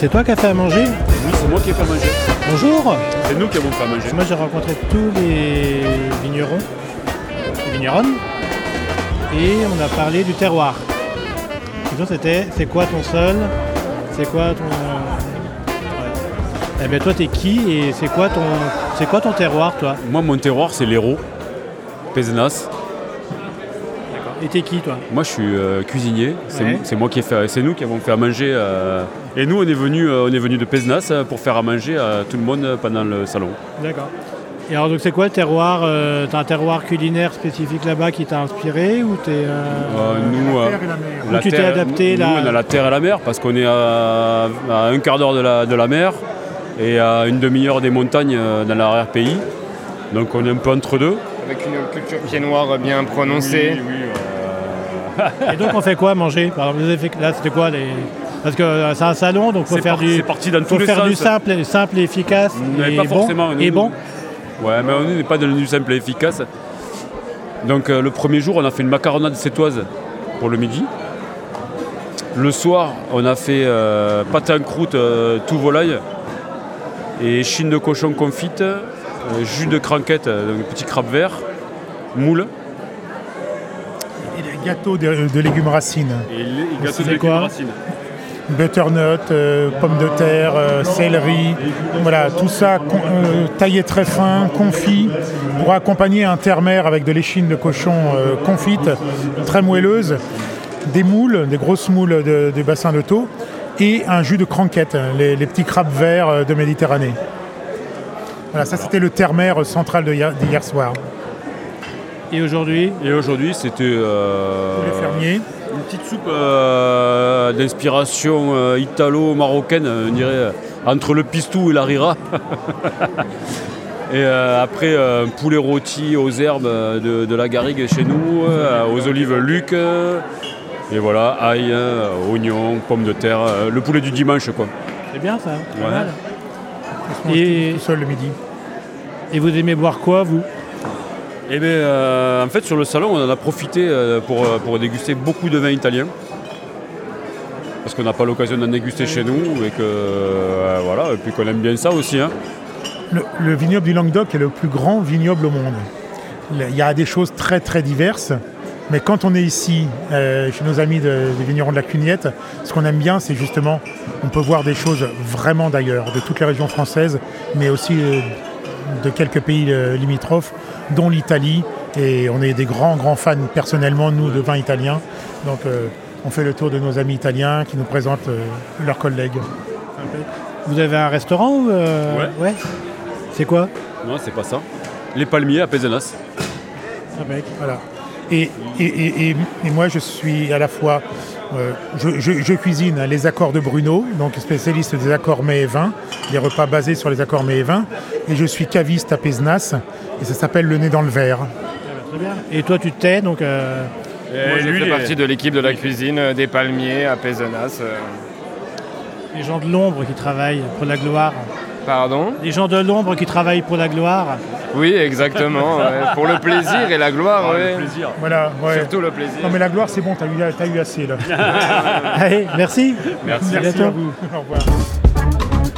c'est toi qui as fait à manger Oui, c'est moi qui ai fait à manger. Bonjour C'est nous qui avons fait à manger. Moi j'ai rencontré tous les vignerons, les vigneronnes, et on a parlé du terroir. Question c'était c'est quoi ton sol C'est quoi ton. Ouais. Eh bien toi t'es qui et c'est quoi ton. C'est quoi ton terroir toi? Moi, mon terroir, c'est l'Hérault, Pézenas. Et t'es qui toi Moi, je suis euh, cuisinier. C'est Ouais. moi qui ai fait, c'est nous qui avons fait à manger. euh, et nous, on est venu, on est venu de Pézenas euh, pour faire à manger à tout le monde euh, pendant le salon. D'accord. Et alors donc c'est quoi le terroir euh, T'as un terroir culinaire spécifique là-bas qui t'a inspiré ou t'es. euh, Euh, nous, euh, Ou la tu t'es terre- adapté, nous, là on a la terre et la mer parce qu'on est à, à un quart d'heure de la, de la mer et à une demi-heure des montagnes euh, dans l'arrière-pays. Donc on est un peu entre deux. Avec une culture pied noir bien prononcée. Oui, oui, Et donc on fait quoi à manger Par exemple, vous avez fait- là c'était quoi les... Parce que euh, c'est un salon, donc faut faire parti- du, c'est parti dans faut tous les faire du simple, simple et efficace Mais et pas bon. forcément. Et bon. Ouais, mais on n'est pas dans le simple et efficace. Donc euh, le premier jour, on a fait une macaronade sétoise pour le midi. Le soir, on a fait euh, pâte en croûte tout volaille et chine de cochon confite, jus de cranquette, donc petit crabe vert, moule Gâteaux de, de légumes racines. et les gâteaux C'est de légumes racines. Butternut, euh, pommes de terre, euh, céleri, voilà, tout ça euh, taillé très fin, confit, pour accompagner un terre-mer avec de l'échine de cochon confite, très moelleuse, des moules, des grosses moules de- des bassins de taux, et un jus de cranquette, les, les petits crabes verts de Méditerranée. Voilà, ça c'était le terre-mer central d'hier soir. Et aujourd'hui, Et aujourd'hui, c'était euh, Pour les fermiers. une petite soupe euh, d'inspiration euh, italo-marocaine, on dirait, entre le pistou et la rira. et après, un poulet rôti aux herbes de, de la garrigue chez nous, aux olives Luc. et voilà, ail, oignons, pommes de terre, le poulet du dimanche quoi. c'est bien ça. pas Ouais. mal. Se mange Et- tout seul le midi. Et vous aimez boire quoi vous? Et bien, euh, en fait, sur le salon, on en a profité euh, pour, euh, pour déguster beaucoup de vins italiens. Parce qu'on n'a pas l'occasion d'en déguster chez nous et que voilà, puis qu'on aime bien ça aussi. hein. Le, le vignoble du Languedoc est le plus grand vignoble au monde. Il y a des choses très très diverses, mais quand on est ici, chez nos amis de- des vignerons de la Cugnette, ce qu'on aime bien, c'est justement, on peut voir des choses vraiment d'ailleurs, de toutes les régions françaises, mais aussi de quelques pays euh, limitrophes, dont l'Italie. Et on est des grands grands fans personnellement, nous, de vin italien. Donc euh, on fait le tour de nos amis italiens qui nous présentent euh, leurs collègues. Vous avez un restaurant ou, euh, Ouais. C'est quoi? Non, c'est pas ça. Les palmiers à Pézenas. Avec Voilà. Et, et, et- et- et moi, je suis à la fois. euh, je, je- je cuisine les accords de Bruno, donc spécialiste des accords mets et vins, des repas basés sur les accords mets et vins. Et je suis caviste à Pézenas, et ça s'appelle Le nez dans le verre. Très bien. Et toi tu tais donc euh, Moi, je lui, fais partie de l'équipe de la cuisine des palmiers à Pézenas. euh. les gens de l'ombre qui travaillent pour la gloire. Pardon? Les gens de l'ombre qui travaillent pour la gloire. Oui, exactement. ouais. Pour le plaisir et la gloire, ouais. plaisir. Voilà, ouais. Surtout le plaisir. Non, mais la gloire, c'est bon, t'as eu, t'as eu assez là. Allez, merci. Merci. À Merci à vous. Au revoir.